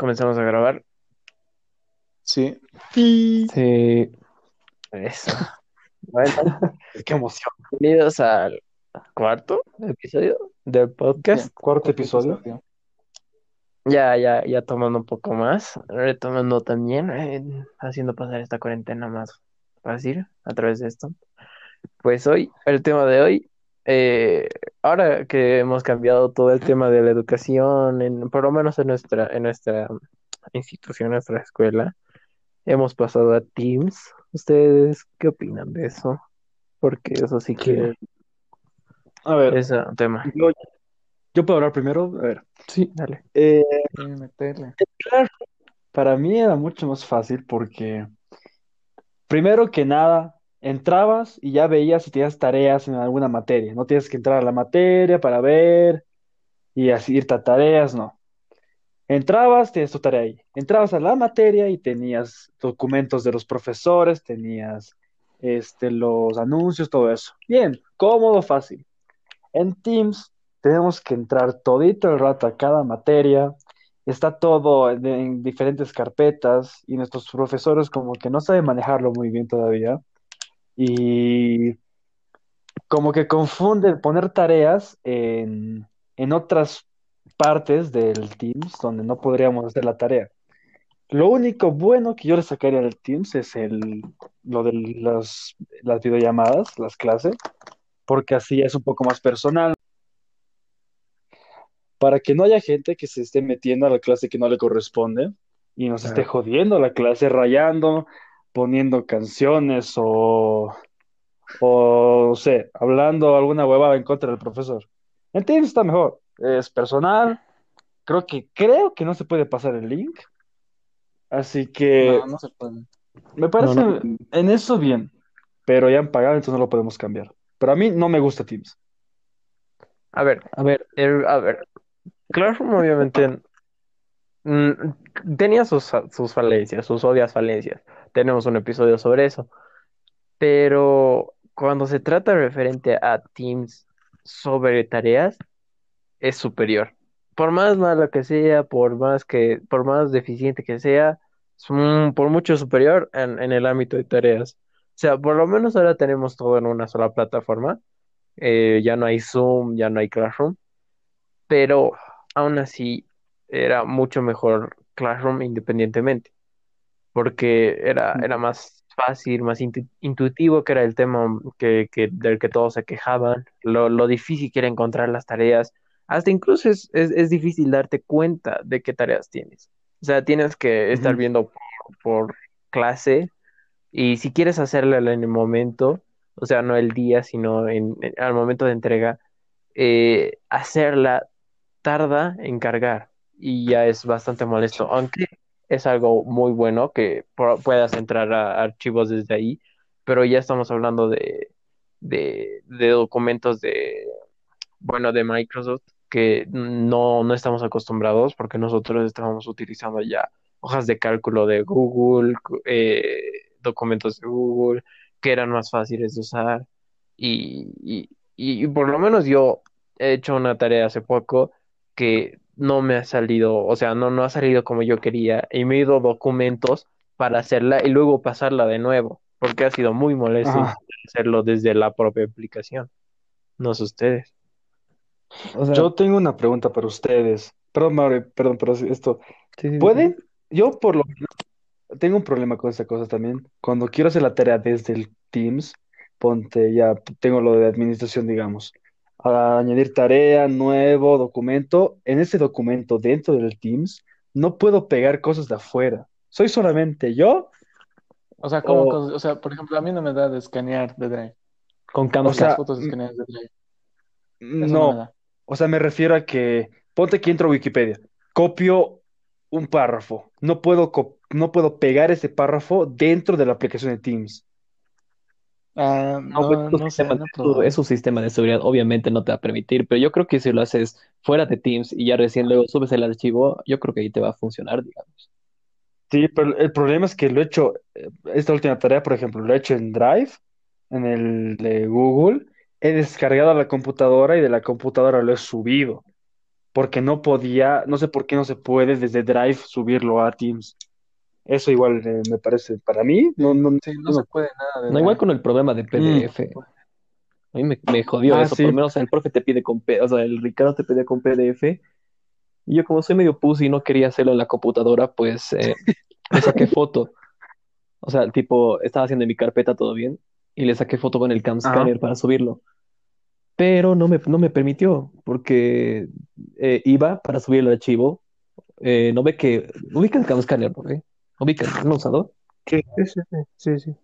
comenzamos a grabar. Sí. Sí. Eso. Bueno, Qué emoción. bienvenidos al cuarto episodio del podcast. Cuarto episodio. Ya, ya, ya tomando un poco más, retomando también, eh, haciendo pasar esta cuarentena más fácil a través de esto. Pues hoy, el tema de hoy, eh, ahora que hemos cambiado todo el tema de la educación, en, por lo menos en nuestra, en nuestra institución, en nuestra escuela, hemos pasado a Teams. ¿Ustedes qué opinan de eso? Porque eso sí que A ver, es un tema. yo, yo puedo hablar primero. A ver, Sí, dale. eh, meterle. para mí era mucho más fácil porque, primero que nada, entrabas y ya veías si tenías tareas en alguna materia. No tienes que entrar a la materia para ver y así irte a tareas, no. Entrabas, tenías tu tarea ahí. Entrabas a la materia y tenías documentos de los profesores, tenías este, los anuncios, todo eso. Bien, cómodo, fácil. En Teams tenemos que entrar todito el rato a cada materia. Está todo en, en diferentes carpetas y nuestros profesores como que no saben manejarlo muy bien todavía. Y como que confunden poner tareas en, en otras partes del Teams donde no podríamos hacer la tarea. Lo único bueno que yo le sacaría del Teams es el, lo de las, las videollamadas, las clases, porque así es un poco más personal. Para que no haya gente que se esté metiendo a la clase que no le corresponde y nos esté Claro. jodiendo la clase, rayando, poniendo canciones o, o no sé, hablando alguna huevada en contra del profesor. En Teams está mejor, es personal. Creo que, creo que no se puede pasar el link. Así que No, no se puede. me parece No, en eso bien, pero ya han pagado, entonces no lo podemos cambiar. Pero a mí no me gusta Teams. A ver, A ver, el- a ver, Classroom obviamente mm, tenía sus, sus falencias, sus obvias falencias. Tenemos un episodio sobre eso. Pero cuando se trata referente a Teams sobre tareas, es superior. Por más mala que sea, por más que, por más deficiente que sea, es un- por mucho superior en, en el ámbito de tareas. O sea, por lo menos ahora tenemos todo en una sola plataforma. Eh, ya no hay Zoom, ya no hay Classroom, pero aún así era mucho mejor Classroom independientemente porque era, era más fácil, más intu- intuitivo, que era el tema que, que- del que todos se quejaban, lo, lo difícil que era encontrar las tareas, hasta incluso es, es, es difícil darte cuenta de qué tareas tienes. O sea, tienes que estar Ujú. viendo por, por clase. Y si quieres hacerla en el momento, o sea, no el día, sino en, en- al momento de entrega, eh, hacerla tarda en cargar. Y ya es bastante molesto, aunque es algo muy bueno que pu- puedas entrar a archivos desde ahí, pero ya estamos hablando de, de, de documentos de, bueno, de Microsoft que no, no estamos acostumbrados porque nosotros estábamos utilizando ya hojas de cálculo de Google, eh, documentos de Google que eran más fáciles de usar. Y, y, y por lo menos yo he hecho una tarea hace poco que no me ha salido, o sea, no, no ha salido como yo quería y me he ido documentos para hacerla y luego pasarla de nuevo porque ha sido muy molesto Ajá. hacerlo desde la propia aplicación. No sé ustedes. o sea, Yo tengo una pregunta para ustedes. Perdón, Mauri, perdón, pero esto. Sí, sí, sí. ¿Pueden? Yo por lo menos tengo un problema con esta cosa también. Cuando quiero hacer la tarea desde el Teams, ponte ya, tengo lo de administración, digamos. A añadir tarea, nuevo documento. En ese documento dentro del Teams, no puedo pegar cosas de afuera. Soy solamente yo. o sea, ¿cómo? o- cosas? O sea, por ejemplo, a mí no me da de escanear de Drive. Con O cámaras sea, las fotos escaneadas de Drive. Eso no no. O sea, me refiero a que, ponte que entro a Wikipedia, copio un párrafo, no puedo, no puedo pegar ese párrafo dentro de la aplicación de Teams. Ah, No, pues, no, sé, no tu- es un sistema de seguridad, obviamente no te va a permitir, pero yo creo que si lo haces fuera de Teams y ya recién luego subes el archivo, yo creo que ahí te va a funcionar, digamos. Sí, pero el problema es que lo he hecho, eh, esta última tarea, por ejemplo, lo he hecho en Drive, en el de Google, he descargado a la computadora y de la computadora lo he subido. porque no podía, no sé por qué no se puede desde Drive subirlo a Teams. Eso igual eh, me parece, para mí, no, no, Sí, no se puede nada de No, igual con el problema de PDF. A mí me, me jodió Ah, eso. sí. Por lo menos el profe te pide con P, o sea, el Ricardo te pedía con PDF. Y yo, como soy medio pussy y no quería hacerlo en la computadora, pues eh, le saqué foto. O sea, tipo, estaba haciendo en mi carpeta todo bien y le saqué foto con el cam Ajá. scanner para subirlo. Pero no me, no me permitió porque eh, iba para subir el archivo. eh, no ve que. Ubica el cam scanner, ¿no? ve? Ubica, ¿no usado? Sí, sí, sí,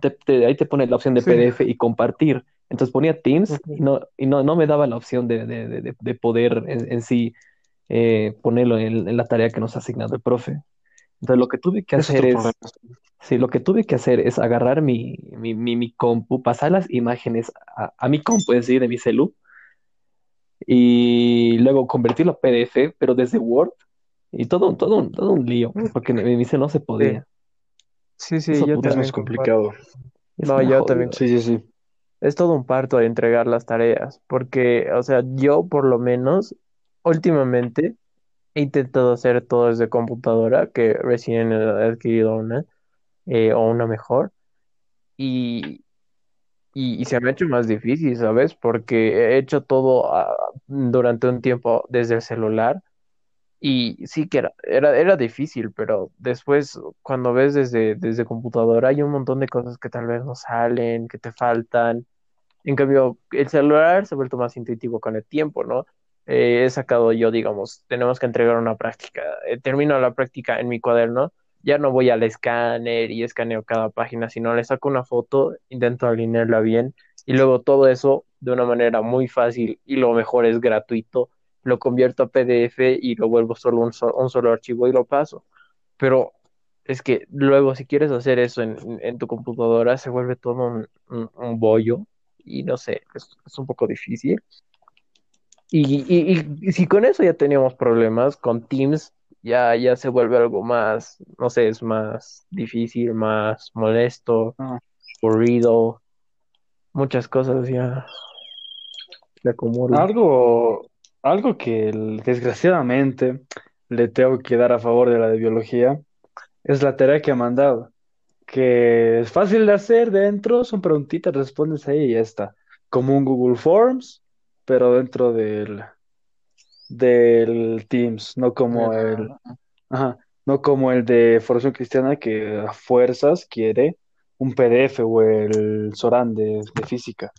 te- te- ahí te pone la opción de Sí. PDF y compartir. Entonces ponía Teams y no, y no, no me daba la opción de, de- de- de- de poder en, en sí eh, ponerlo en, en la tarea que nos ha asignado el profe. Entonces lo que tuve que hacer es, sí, lo que tuve que hacer es agarrar mi, mi, mi, mi compu, pasar las imágenes a, a mi compu, es decir, de mi celu, y luego convertirlo a PDF, pero desde Word, y todo, un- todo, un, todo un lío, porque en mi celu no se podía. Sí, sí, Eso yo puta, Es también más complicado. Es No, yo jodida. también. Sí, sí, sí. Es todo un parto de entregar las tareas, porque, o sea, yo por lo menos últimamente he intentado hacer todo desde computadora, que recién he adquirido una, eh, o una mejor, y, y, y se me ha hecho más difícil, ¿sabes? Porque he hecho todo ah, durante un tiempo desde el celular, y sí que era, era, era difícil, pero después cuando ves desde, desde computadora hay un montón de cosas que tal vez no salen, que te faltan. En cambio, el celular se ha vuelto más intuitivo con el tiempo, ¿no? Eh, he sacado yo, digamos, tenemos que entregar una práctica. Eh, termino la práctica en mi cuaderno, ya no voy al escáner y escaneo cada página, sino le saco una foto, intento alinearla bien y luego todo eso de una manera muy fácil y lo mejor es gratuito, lo convierto a PDF y lo vuelvo solo un, so- un solo archivo y lo paso. Pero es que luego si quieres hacer eso en, en tu computadora se vuelve todo un, un- un bollo y no sé, es, es un poco difícil. Y, y- y si con eso ya teníamos problemas, con Teams ya, ya se vuelve algo más, no sé, es más difícil, más molesto, Ah. aburrido, muchas cosas ya se acumulan. Algo, algo que desgraciadamente le tengo que dar a favor de la de biología es la tarea que ha mandado, que es fácil de hacer dentro, son preguntitas, respondes ahí y ya está. Como un Google Forms, pero dentro del, del Teams, no como el, ajá, no como el de Formación Cristiana que a fuerzas quiere un PDF o el Soran de, de física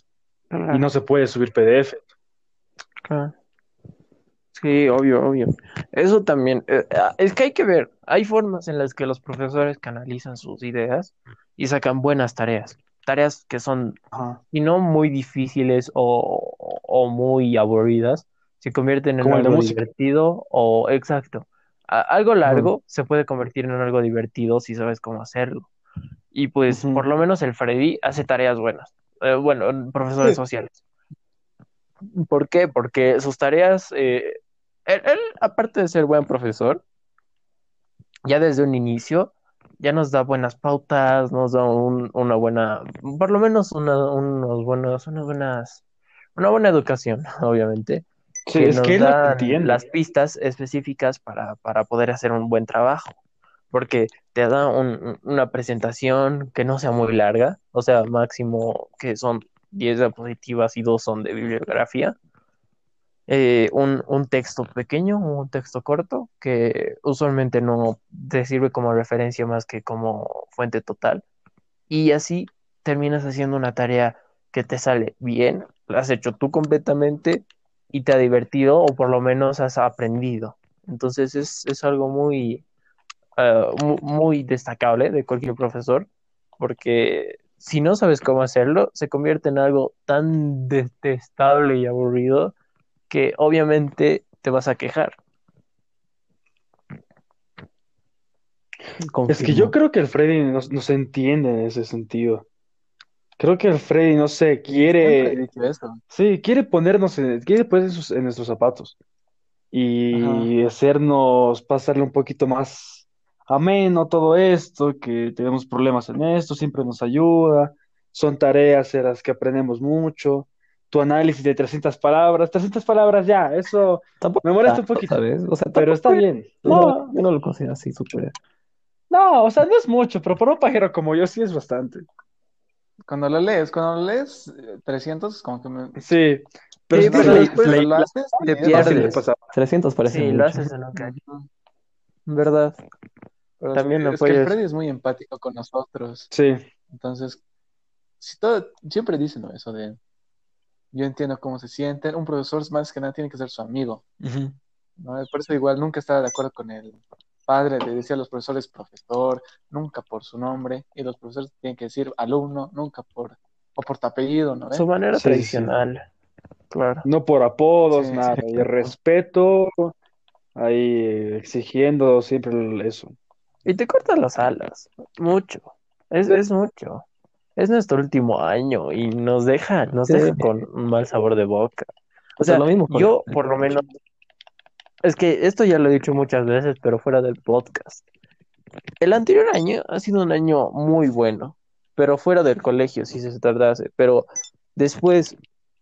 y no se puede subir PDF. Claro. Sí, obvio, obvio. Eso también, eh, ah, es que hay que ver, hay formas en las que los profesores canalizan sus ideas y sacan buenas tareas, tareas que son, Ajá. si no muy difíciles o, o muy aburridas, se convierten en Como el de algo música. divertido o, exacto, A- algo largo se puede convertir en algo divertido si sabes cómo hacerlo. Y pues, Ujú. por lo menos el Freddy hace tareas buenas, Eh, bueno, profesores Sí. sociales. ¿Por qué? Porque sus tareas, eh, él, él, aparte de ser buen profesor, ya desde un inicio, ya nos da buenas pautas, nos da un- una buena, por lo menos una, unos buenos, unas buenas, una buena educación, obviamente, Sí, que es nos que él lo dan entiende. las pistas específicas para, para poder hacer un buen trabajo, porque te da un- una presentación que no sea muy larga, o sea, máximo que son 10 diapositivas y dos son de bibliografía eh, un, un texto pequeño, un texto corto, que usualmente no te sirve como referencia más que como fuente total. Y así terminas haciendo una tarea que te sale bien, la has hecho tú completamente y te ha divertido o por lo menos has aprendido. Entonces es, es algo muy, mu- muy destacable de cualquier profesor, porque si no sabes cómo hacerlo, se convierte en algo tan detestable y aburrido que obviamente te vas a quejar. Es que yo creo que el Freddy no, no se entiende en ese sentido. Creo que el Freddy, no sé, he quiere, dicho eso. sí, quiere ponernos, en, quiere ponerse en nuestros zapatos y hacernos pasarle un poquito más ameno todo esto, que tenemos problemas en esto, siempre nos ayuda, son tareas en las que aprendemos mucho, tu análisis de 300 palabras. 300 palabras ya, eso Tampoco me molesta un tanto, poquito, ¿sabes? O sea, pero está bien. No, yo no lo considero así súper. No, o sea, no es mucho, pero para un pajero como yo sí es bastante. Cuando lo lees, cuando lo lees eh, 300, como que me... Sí, pero Sí, si pero después le- lo haces, te es pierdes. fácil de fácil. pasar. 300 parece Sí, mucho. lo haces en un cacho. ¿Verdad? Pero También es que puedes- Freddy es muy empático con nosotros. Sí, Entonces, si todo, siempre dicen ¿no? eso de, yo entiendo cómo se sienten. Un profesor más que nada tiene que ser su amigo. ¿no? Por eso igual nunca estaba de acuerdo con el padre, le decía a los profesores profesor, nunca por su nombre, y los profesores tienen que decir alumno, nunca por, o por tu apellido, ¿no? Su manera Sí, sí, sí. tradicional. Claro. no por apodos, Sí, nada, sí, y claro. respeto, ahí exigiendo siempre eso. Y te cortas las alas. Mucho. Es, es mucho. Es nuestro último año y nos deja, nos Sí. deja con un mal sabor de boca. O O sea, lo mismo yo por lo menos, es que esto ya lo he dicho muchas veces, pero fuera del podcast. El anterior año ha sido un año muy bueno, pero fuera del colegio, si se tratase. Pero después,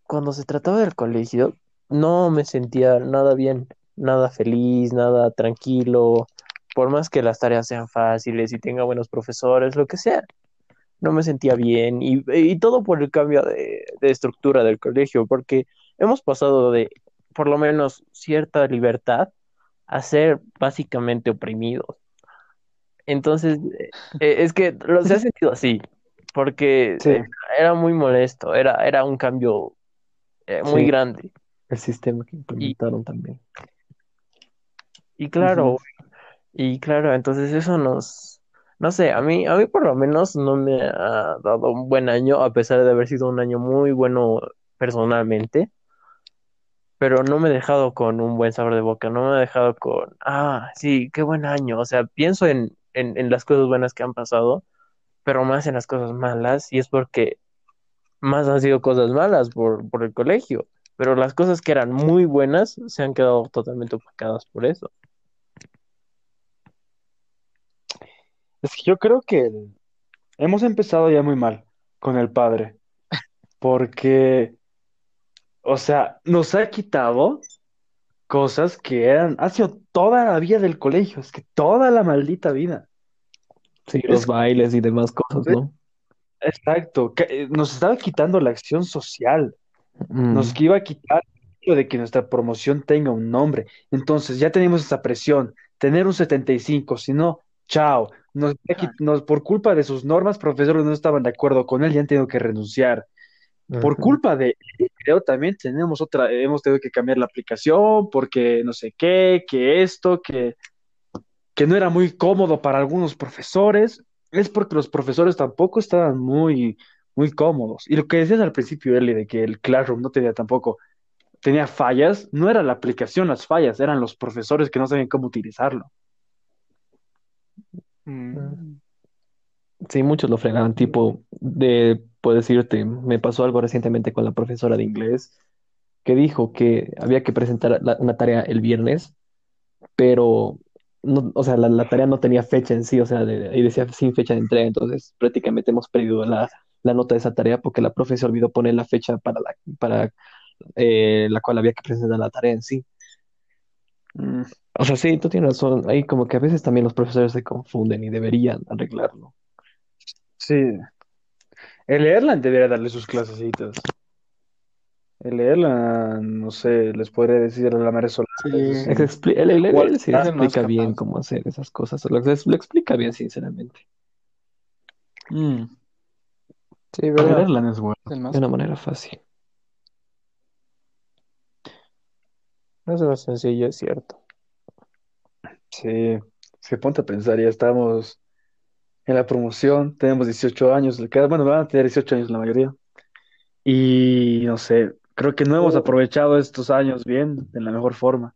cuando se trataba del colegio, no me sentía nada bien, nada feliz, nada tranquilo, por más que las tareas sean fáciles y tenga buenos profesores, lo que sea. No me sentía bien y, y todo por el cambio de, de estructura del colegio, porque hemos pasado de por lo menos cierta libertad a ser básicamente oprimidos. Entonces, eh, eh, es que lo, se ha sentido así, porque Sí. eh, era muy molesto, era, era un cambio eh, muy Sí. grande. El sistema que implementaron también. Y claro, y claro, entonces eso nos, no sé, a mí, a mí por lo menos no me ha dado un buen año, a pesar de haber sido un año muy bueno personalmente, pero no me he dejado con un buen sabor de boca, no me he dejado con, ah, sí, qué buen año, o sea, pienso en, en, en las cosas buenas que han pasado, pero más en las cosas malas, y es porque más han sido cosas malas por, por el colegio, pero las cosas que eran muy buenas se han quedado totalmente opacadas por eso. Es que yo creo que el- hemos empezado ya muy mal con el padre, porque, o sea, nos ha quitado cosas que eran, ha sido toda la vida del colegio, es que toda la maldita vida. Sí, Es- los bailes y demás cosas, ¿no? Exacto, eh, nos estaba quitando la acción social, Mm. nos iba a quitar el hecho de que nuestra promoción tenga un nombre. Entonces ya tenemos esa presión, tener un 75, si no, chao. Nos, nos- por culpa de sus normas, profesores no estaban de acuerdo con él y han tenido que renunciar. Por culpa de él, creo también tenemos otra, hemos tenido que cambiar la aplicación porque no sé qué, que esto, que, que no era muy cómodo para algunos profesores. Es porque los profesores tampoco estaban muy, muy cómodos. Y lo que decías al principio, Eli, de que el Classroom no tenía tampoco, tenía fallas, no era la aplicación las fallas, eran los profesores que no sabían cómo utilizarlo. Mm. Sí, muchos lo fregaban, tipo, de, puedo decirte, me pasó algo recientemente con la profesora de inglés que dijo que había que presentar la- una tarea el viernes, pero, no, o sea, la, la tarea no tenía fecha en sí, o sea, de- y decía sin fecha de entrega, entonces prácticamente hemos perdido la, la nota de esa tarea porque la profe se olvidó poner la fecha para la, para, eh, la cual había que presentar la tarea en sí. Mm, O sea, sí, tú tienes razón, ahí como que a veces también los profesores se confunden y deberían arreglarlo. sí. El Erland debería darle sus clasecitas. El Erland, no sé, les podría decir a la. Sí. ¿Cuál? él sí Es el más explica bien capaz. cómo hacer esas cosas, lo, lo explica bien, sinceramente, Mm, Sí, el ¿verdad? Erland es bueno. Es el más- de una manera fácil. No es más sencillo, es cierto. Sí, que ponte a pensar, ya estamos en la promoción, tenemos 18 años, bueno, van a tener 18 años la mayoría. Y no sé, creo que no hemos aprovechado estos años bien, de la mejor forma.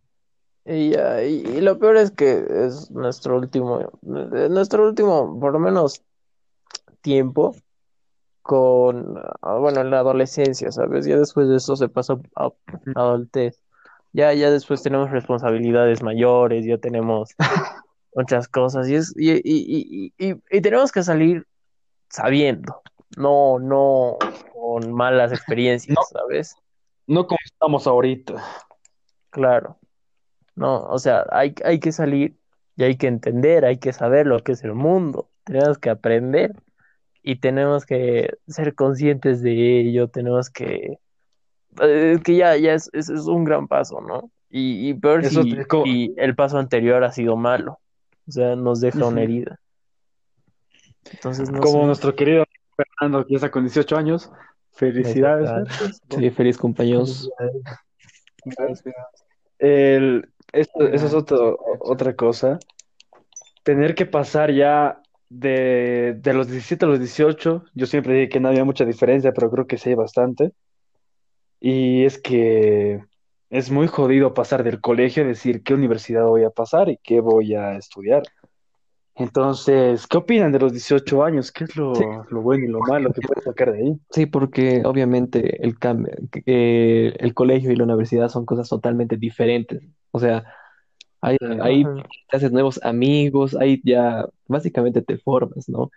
Y, ya, y, y lo peor es que es nuestro último, eh, nuestro último, por lo menos, tiempo con, ah, bueno, en la adolescencia, ¿sabes? Ya después de eso se pasa a, a adultez. Ya, ya después tenemos responsabilidades mayores, ya tenemos muchas cosas y, es, y, y, y, y, y tenemos que salir sabiendo, no, no, con malas experiencias, No. ¿sabes? No como estamos ahorita. Claro. No, o sea, hay, hay que salir y hay que entender, hay que saber lo que es el mundo. Tenemos que aprender y tenemos que ser conscientes de ello, tenemos que... Es que ya, ya es, es, es un gran paso, ¿no? Y, y peor Eso si, como- si el paso anterior ha sido malo. O sea, nos deja una herida. Entonces, no Como sé. nuestro querido Fernando, que ya está con 18 años. Felicidades. Sí, feliz cumpleaños. Gracias. El, esto, eso es otro- otra cosa. Tener que pasar ya de, de los 17 a los 18, yo siempre dije que no había mucha diferencia, pero creo que sí hay bastante. Y es que es muy jodido pasar del colegio y decir qué universidad voy a pasar y qué voy a estudiar. Entonces, ¿qué opinan de los 18 años? ¿Qué es lo, Sí. lo bueno y lo malo que puedes sacar de ahí? Sí, porque obviamente el cambio, que- el colegio y la universidad son cosas totalmente diferentes. O sea, ahí, ahí te haces nuevos amigos, ahí ya básicamente te formas, ¿no?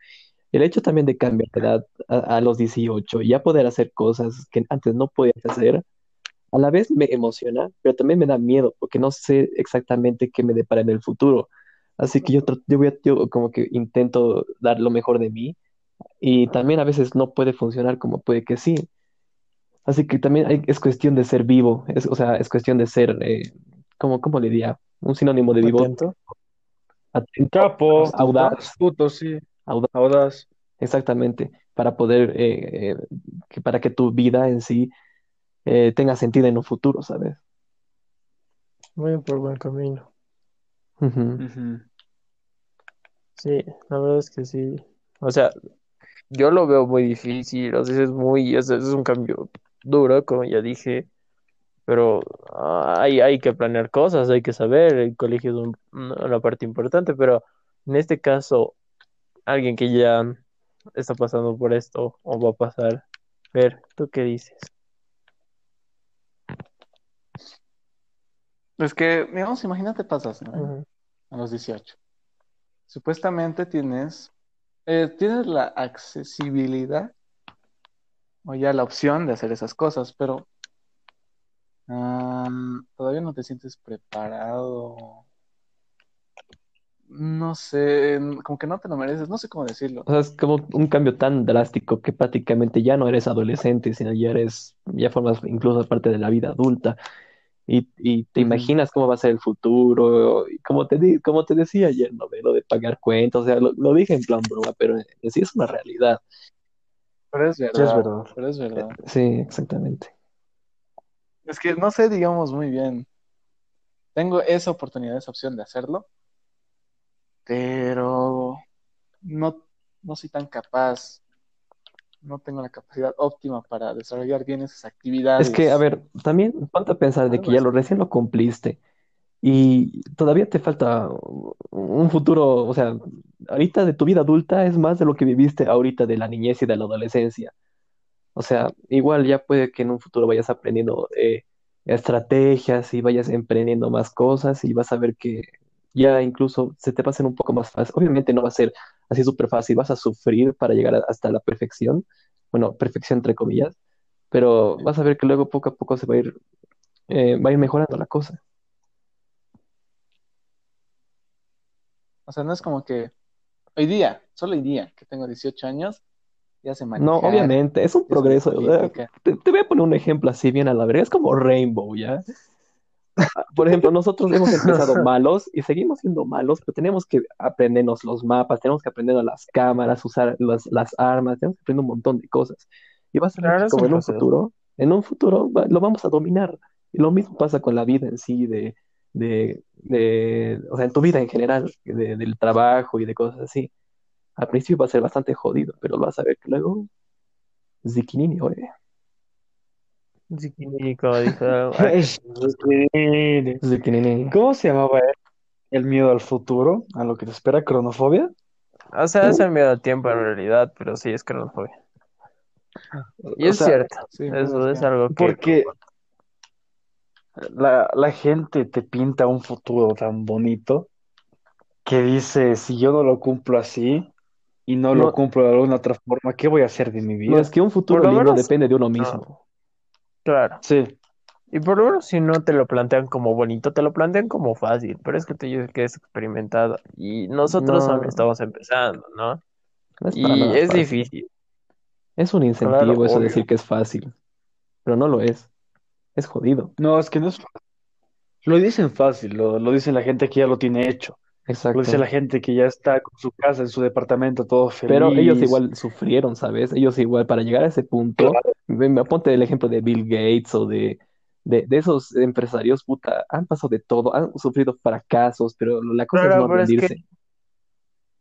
El hecho también de cambiar de edad a, a los 18 y ya poder hacer cosas que antes no podías hacer, a la vez me emociona, pero también me da miedo porque no sé exactamente qué me depara en el futuro. Así que yo, yo, voy a- yo como que intento dar lo mejor de mí y también a veces no puede funcionar como puede que sí. Así que también hay- es cuestión de ser vivo, es, o sea, es cuestión de ser, eh, ¿cómo, cómo le diría? Un sinónimo de vivo, Atento. atento, Capo, audaz, astuto, sí, audaz, audaz. exactamente, para poder, eh, eh, que, para que tu vida en sí eh, tenga sentido en un futuro, ¿sabes? Voy por buen camino. Sí, la verdad es que sí. O sea, yo lo veo muy difícil, o sea, es muy, es, es un cambio duro, como ya dije, pero ah, hay, hay que planear cosas, hay que saber, el colegio es un- una parte importante, pero en este caso, alguien que ya está pasando por esto o va a pasar, ver, ¿tú qué dices? Es que, digamos, imagínate pasas, ¿no? A los 18. Supuestamente tienes, eh, tienes la accesibilidad o ya la opción de hacer esas cosas, pero ah, todavía no te sientes preparado. No sé, como que no te lo mereces, no sé cómo decirlo. O sea, es como un cambio tan drástico que prácticamente ya no eres adolescente, sino ya eres, ya formas incluso parte de la vida adulta. Y, y te imaginas cómo va a ser el futuro, y como te, di- como te decía ayer, ¿no? ve? Lo de pagar cuentas, o sea, lo, lo dije en plan broma, pero sí es una realidad. Pero es Sí, es verdad, verdad. pero es verdad. Sí, exactamente. Es que no sé, digamos, muy bien. Tengo esa oportunidad, esa opción de hacerlo, pero no, no soy tan capaz, no tengo la capacidad óptima para desarrollar bien esas actividades. Es que, a ver, también ponte a pensar de que ya lo recién lo cumpliste y todavía te falta un futuro, o sea, ahorita de tu vida adulta es más de lo que viviste ahorita de la niñez y de la adolescencia. O sea, igual ya puede que en un futuro vayas aprendiendo eh, estrategias y vayas emprendiendo más cosas y vas a ver que ya incluso se te pasen un poco más fácil. Obviamente no va a ser así súper fácil, vas a sufrir para llegar a- hasta la perfección, bueno, perfección entre comillas, pero vas a ver que luego poco a poco se va a ir, eh, va a ir mejorando la cosa. O sea, no es como que hoy día, solo hoy día, que tengo 18 años, ya se No, manejar, obviamente, es un progreso. te, te voy a poner un ejemplo así bien a la verga, es como Rainbow, ¿ya? Por ejemplo, nosotros hemos empezado malos y seguimos siendo malos, pero tenemos que aprendernos los mapas, tenemos que aprender las cámaras, usar las, las armas, tenemos que aprender un montón de cosas. Y vas a ver Claro, como en un futuro, en un futuro va- lo vamos a dominar. Y lo mismo pasa con la vida en sí, de, de, de, o sea, en tu vida en general, de- del trabajo y de cosas así. Al principio va a ser bastante jodido, pero vas a ver que luego, ziquinini, oye. Dijo, Ziquinini. ¿Cómo se llamaba él? El miedo al futuro, a lo que te espera, cronofobia. O sea, es el miedo al tiempo en realidad, pero sí es cronofobia. Y O es sea, cierto, Sí, eso es algo que Porque la, la gente te pinta un futuro tan bonito que dice, si yo no lo cumplo así, y no, No. lo cumplo de alguna otra forma, ¿qué voy a hacer de mi vida? No, es que un futuro menos- depende de uno No. Claro. Sí, Y por lo menos si no te lo plantean como bonito, te lo plantean como fácil, pero es que te dices que es experimentado y nosotros No. aún estamos empezando, ¿no? No es Y es fácil. difícil. Es un incentivo Claro, eso obvio. decir que es fácil, pero no lo es. Es jodido. no, es que no es fácil. Lo dicen fácil, lo, lo dicen la gente que ya lo tiene hecho, Exacto. lo dice la gente que ya está con su casa, en su departamento, todo Pero ellos feliz. igual sufrieron, ¿sabes? Ellos igual para llegar a ese punto, me, me aponte el ejemplo de Bill Gates o de, de, de esos empresarios, puta, han pasado de todo, han sufrido fracasos, pero la cosa es Claro, no pero es que- rendirse.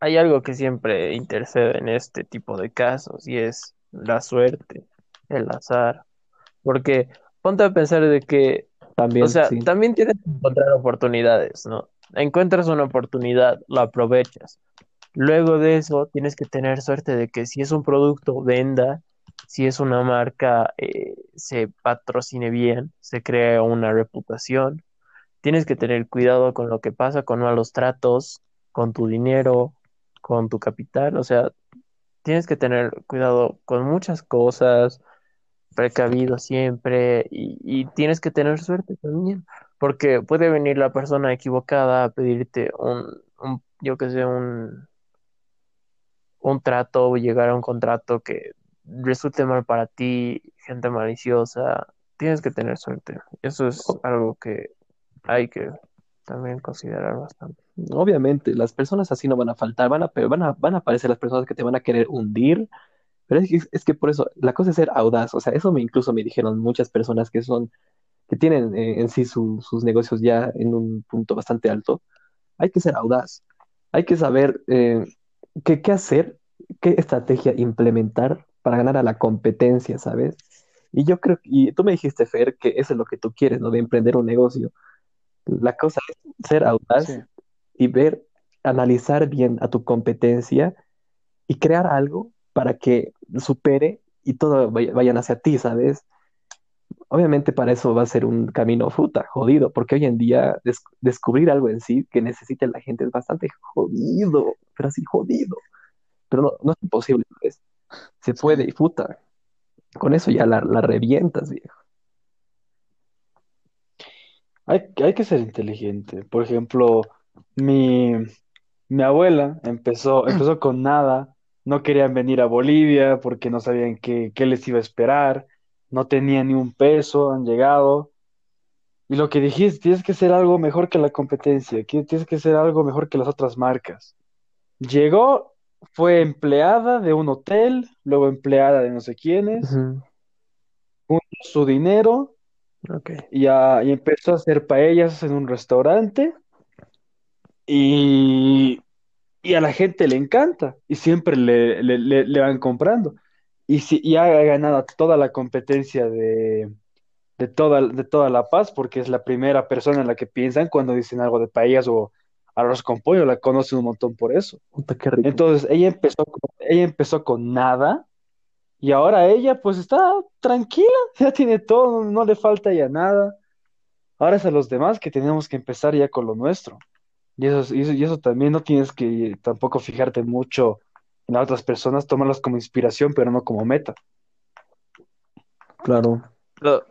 Hay algo que siempre intercede en este tipo de casos y es la suerte, el azar. Porque ponte a pensar de que También, O sea, sí. también tienes que encontrar oportunidades, ¿no? Encuentras una oportunidad, la aprovechas. Luego de eso, tienes que tener suerte de que si es un producto, venda, si es una marca, eh, se patrocine bien, se crea una reputación. Tienes que tener cuidado con lo que pasa, con malos tratos, con tu dinero, con tu capital. O sea, tienes que tener cuidado con muchas cosas precavido siempre y, y tienes que tener suerte también, porque puede venir la persona equivocada a pedirte un, un yo que sé, un, un trato o llegar a un contrato que resulte mal para ti, gente maliciosa, tienes que tener suerte. Eso es algo que hay que también considerar bastante. Obviamente, las personas así no van a faltar, van a, van a, van a aparecer las personas que te van a querer hundir, pero es que, es que por eso, la cosa es ser audaz, o sea, eso me incluso me dijeron muchas personas que son, que tienen eh, en sí su- sus negocios ya en un punto bastante alto, hay que ser audaz, hay que saber eh, qué, qué hacer, qué estrategia implementar para ganar a la competencia, ¿sabes? Y yo creo, y tú me dijiste, Fer, que eso es lo que tú quieres, ¿no? De emprender un negocio. La cosa es ser audaz Sí. y ver, analizar bien a tu competencia y crear algo para que supere y todo vaya- vayan hacia ti, ¿sabes? Obviamente para eso va a ser un camino fruta, jodido, porque hoy en día des- descubrir algo en sí que necesite la gente es bastante jodido, pero así jodido. Pero no, no es imposible, ¿sabes? Se puede y puta. Con eso ya la, la revientas, viejo. Hay, hay que ser inteligente. Por ejemplo, mi, mi abuela empezó, empezó con nada. No querían venir a Bolivia porque no sabían qué, qué les iba a esperar. No tenían ni un peso, han llegado. Y lo que dijiste, tienes que ser algo mejor que la competencia, tienes que ser algo mejor que las otras marcas. Llegó, fue empleada de un hotel, luego empleada de no sé quiénes, juntó su dinero y, a- y empezó a hacer paellas en un restaurante y, y a la gente le encanta y siempre le, le, le- le van comprando. Y, si, y ha ganado toda la competencia de, de, toda, de toda La Paz porque es la primera persona en la que piensan cuando dicen algo de paellas o arroz con pollo, la conocen un montón por eso. Puta, qué rico. Entonces ella empezó con, ella empezó con nada y ahora ella pues está tranquila, ya tiene todo, no, le falta ya nada. Ahora es a los demás que tenemos que empezar ya con lo nuestro. Y eso, es- y eso, y eso también no tienes que tampoco fijarte mucho en las otras personas, tomarlas como inspiración, pero no como meta. Claro. Lo-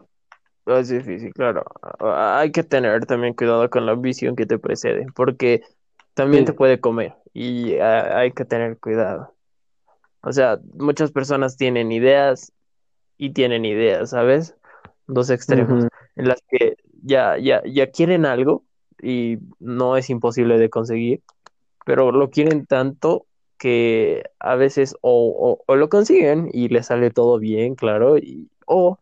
lo es difícil, claro. Hay que tener también cuidado con la visión que te precede, porque también Sí. te puede comer y ah, hay que tener cuidado. O sea, muchas personas tienen ideas y tienen ideas, ¿sabes? Dos extremos en las que ya, ya, ya quieren algo y no es imposible de conseguir, pero lo quieren tanto que a veces o, o- o lo consiguen y les sale todo bien, claro, y, o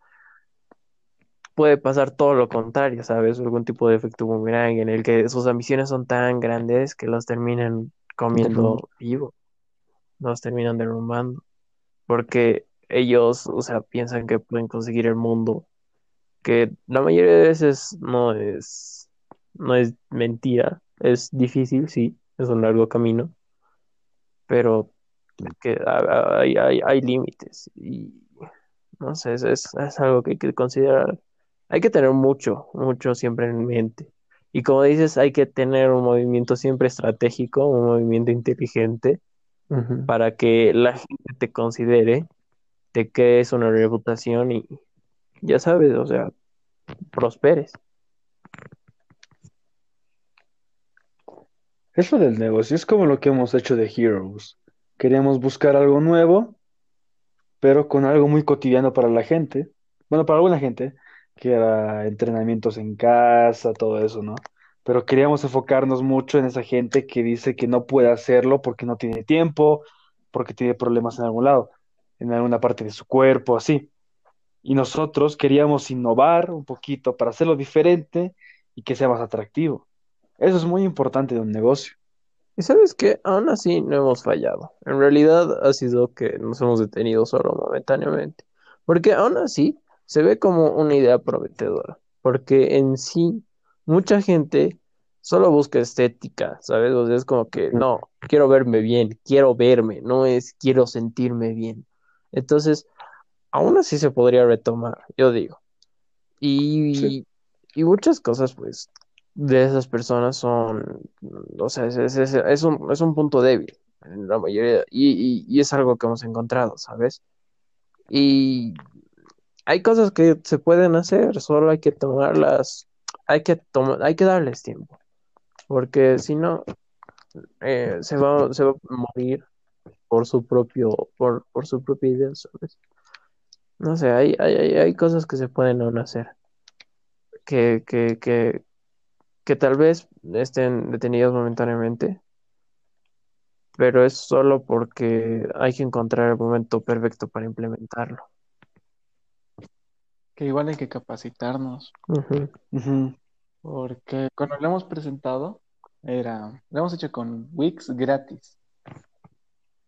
puede pasar todo lo contrario, ¿sabes? Algún tipo de efecto boomerang en el que sus ambiciones son tan grandes que los terminan comiendo vivo, los terminan derrumbando, porque ellos, o sea, piensan que pueden conseguir el mundo, que la mayoría de veces no es, no es mentira, es difícil, sí, es un largo camino, pero que ha- hay, hay, hay límites y no sé, es, es, es algo que hay que considerar. Hay que tener mucho, mucho siempre en mente. Y como dices, hay que tener un movimiento siempre estratégico, un movimiento inteligente. Para que la gente te considere, te crees una reputación y ya sabes, o sea, prosperes. Eso del negocio es como lo que hemos hecho de Heroes. Queríamos buscar algo nuevo, pero con algo muy cotidiano para la gente. Bueno, para alguna gente, que era entrenamientos en casa, todo eso, ¿no? Pero queríamos enfocarnos mucho en esa gente que dice que no puede hacerlo porque no tiene tiempo, porque tiene problemas en algún lado, en alguna parte de su cuerpo, así. Y nosotros queríamos innovar un poquito para hacerlo diferente y que sea más atractivo. Eso es muy importante de un negocio. Y sabes que aún así no hemos fallado. En realidad ha sido que nos hemos detenido solo momentáneamente. Porque aún así se ve como una idea prometedora. Porque en sí, mucha gente solo busca estética, ¿sabes? O sea, es como que no, quiero verme bien, quiero verme, no es quiero sentirme bien. Entonces, aún así se podría retomar, yo digo. Y, Sí. y muchas cosas, pues, de esas personas son, o sea, es, es- es- es un, es un punto débil en la mayoría, y, y- y es algo que hemos encontrado, ¿sabes? Y hay cosas que se pueden hacer, solo hay que tomarlas, hay que tomar, hay que darles tiempo, porque si no, eh, se va, se va a morir por su propio, por, por su propia idea, ¿sabes? No sé, hay, hay, hay, hay cosas que se pueden aún hacer, que, que, que, que tal vez estén detenidas momentáneamente, pero es solo porque hay que encontrar el momento perfecto para implementarlo. Que igual hay que capacitarnos, porque cuando lo hemos presentado, era, lo hemos hecho con Wix gratis.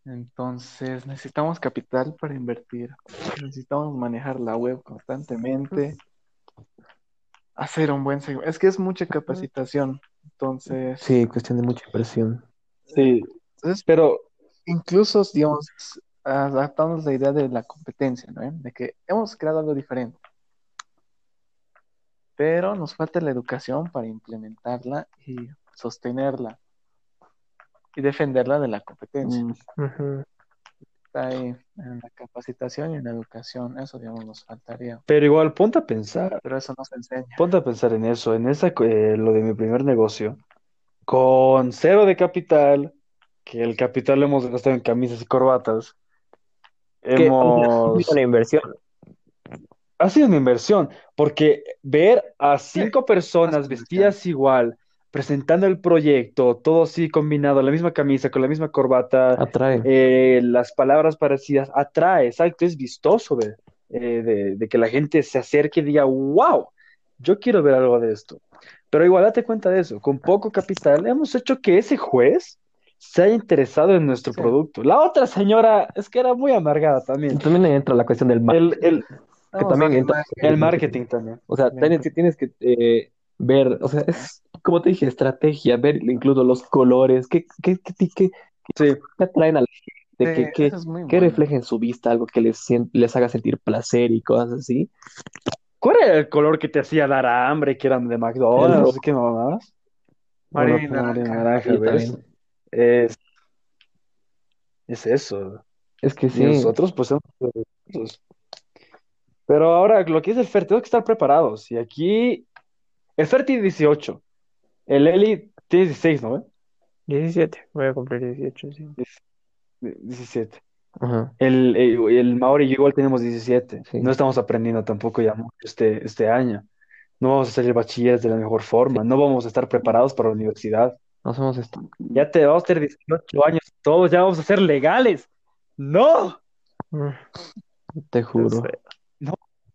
Entonces necesitamos capital para invertir, necesitamos manejar la web constantemente, hacer un buen seguimiento. Es que es mucha capacitación. Entonces, Sí, cuestión de mucha inversión. Sí, entonces pero incluso, digamos, adaptamos la idea de la competencia, ¿no? De que hemos creado algo diferente. Pero nos falta la educación para implementarla y sostenerla y defenderla de la competencia. mm. Está ahí en la capacitación y en la educación, eso, digamos, nos faltaría. pero igual ponte a pensar, Pero eso no se enseña. ponte a pensar en eso, en esa, eh, lo de mi primer negocio, con cero de capital, que el capital lo hemos gastado en camisas y corbatas, Que, hemos... una inversión. Ha sido una inversión, porque ver a cinco personas vestidas igual, presentando el proyecto, todo así combinado, la misma camisa, con la misma corbata, Atrae. eh, las palabras parecidas, atrae, exacto, es vistoso ver, eh, de, de que la gente se acerque y diga, wow, yo quiero ver algo de esto. Pero igual date cuenta de eso, con poco capital hemos hecho que ese juez se haya interesado en nuestro Sí. producto. La otra señora es que era muy amargada también. También entra la cuestión del marketing. El, también a entra- imagen. el marketing también. O sea, tienes, tienes que eh, ver, o sea, es como te dije, estrategia, ver incluso los colores, qué, qué, qué, qué, Sí. qué atraen a la gente, Sí, qué, qué, eso es muy qué bueno. refleja en su vista, algo que les, les haga sentir placer y cosas así. ¿Cuál era el color que te hacía dar hambre, que eran de McDonald's? qué mamás. Marina. Marina naranja, ¿ves? Es, es eso. Es que Y sí, nosotros, pues, somos. Pero ahora, lo que es el FER, tenemos que estar preparados. Y aquí, el FER tiene 18. El Eli tiene 16, ¿no? 17, voy a cumplir 18, sí. 17. Ajá. El, el, el Maori y yo igual tenemos 17. Sí. No estamos aprendiendo tampoco ya mucho este, este año. No vamos a salir bachilleres de la mejor forma. No vamos a estar preparados para la universidad. No somos esto. Ya te vamos a tener 18 años todos, ya vamos a ser legales. ¡No! Mm, Te juro. sé.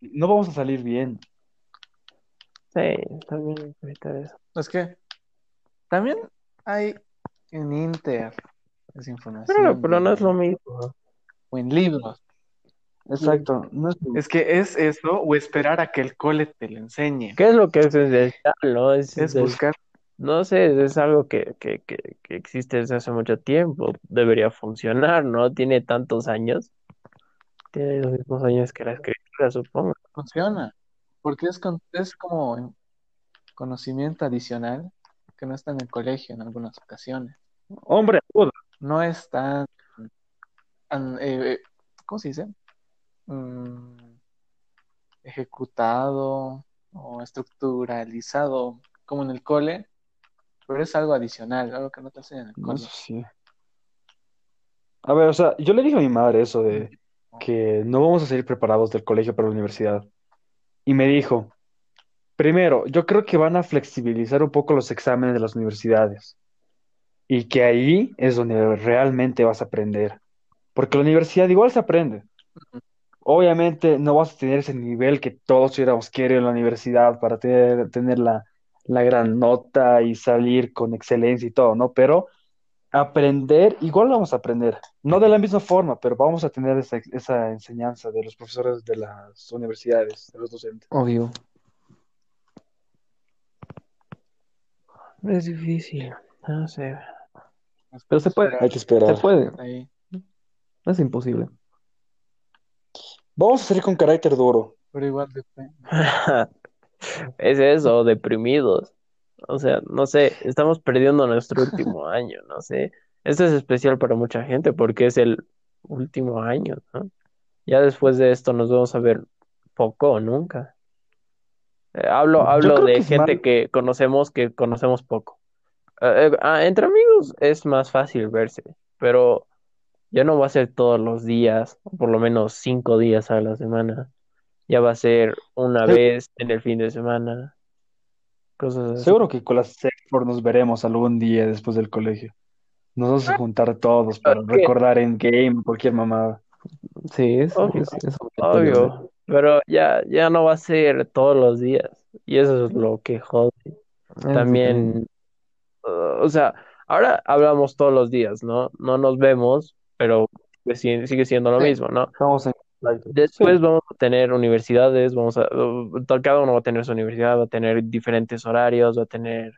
No vamos a salir bien. Sí, también evitar eso. Es que también hay en Inter desinformación. Pero, pero no es lo mismo. O en libros. Exacto. No es- Es que es eso o esperar a que el cole te lo enseñe. ¿Qué es lo que es esencial, no? Es, Es es- buscar. no sé, es algo que, que, que, que existe desde hace mucho tiempo. Debería funcionar, ¿no? Tiene tantos años. Tiene los mismos años que la escritura, supongo. Funciona. Porque es, con- es como conocimiento adicional que no está en el colegio en algunas ocasiones. Hombre. No es tan an- eh, ¿cómo se dice? Mm, ejecutado o estructuralizado como en el cole, pero es algo adicional, algo que no te hacen en el cole. eso sí. A ver, o sea, yo le dije a mi madre eso de que no vamos a salir preparados del colegio para la universidad. Y me dijo, primero, yo creo que van a flexibilizar un poco los exámenes de las universidades. Y que ahí es donde realmente vas a aprender. Porque la universidad igual se aprende. Obviamente no vas a tener ese nivel que todos hubiéramos querido en la universidad para tener, tener la, la gran nota y salir con excelencia y todo, ¿no? Pero aprender, igual vamos a aprender. No de la misma forma, pero vamos a tener esa, esa enseñanza de los profesores de las universidades, de los docentes. Obvio. Es difícil, no sé. Pero se puede. Hay que Se esperar. puede. Ahí. No es imposible. Vamos a salir con carácter duro. Pero igual depende. Es eso, deprimidos. O sea, no sé, estamos perdiendo nuestro último año, no sé. Esto es especial para mucha gente porque es el último año, ¿no? Ya después de esto nos vamos a ver poco o nunca. Eh, hablo hablo de que gente mal- que conocemos que conocemos poco. Eh, eh, ah, entre amigos es más fácil verse, pero ya no va a ser todos los días, o por lo menos cinco días a la semana. Ya va a ser una Sí. vez en el fin de semana, cosas así. Seguro que con la Sexford nos veremos algún día después del colegio. Nos vamos a juntar todos para recordar en game cualquier mamada. Sí, es, Obvio, es. Obvio, pero ya, ya no va a ser todos los días. Y eso es lo que jode. Diferente. También, uh, o sea, ahora hablamos todos los días, ¿no? No nos vemos, pero sigue sigue siendo lo Sí. mismo, ¿no? En contacto. Después Sí. vamos a tener universidades, vamos a, uh, cada uno va a tener su universidad, va a tener diferentes horarios, va a tener,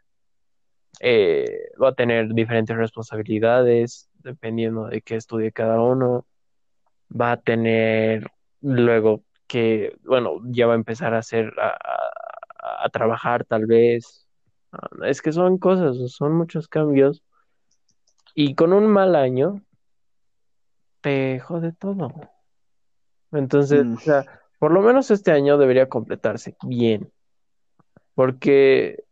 eh, va a tener diferentes responsabilidades, dependiendo de qué estudie cada uno. Va a tener luego que, bueno, ya va a empezar a hacer, a, a- a trabajar tal vez. Ah, Es que son cosas, son muchos cambios. Y con un mal año, te jode todo. Entonces, Mm. o sea, por lo menos este año debería completarse bien. Porque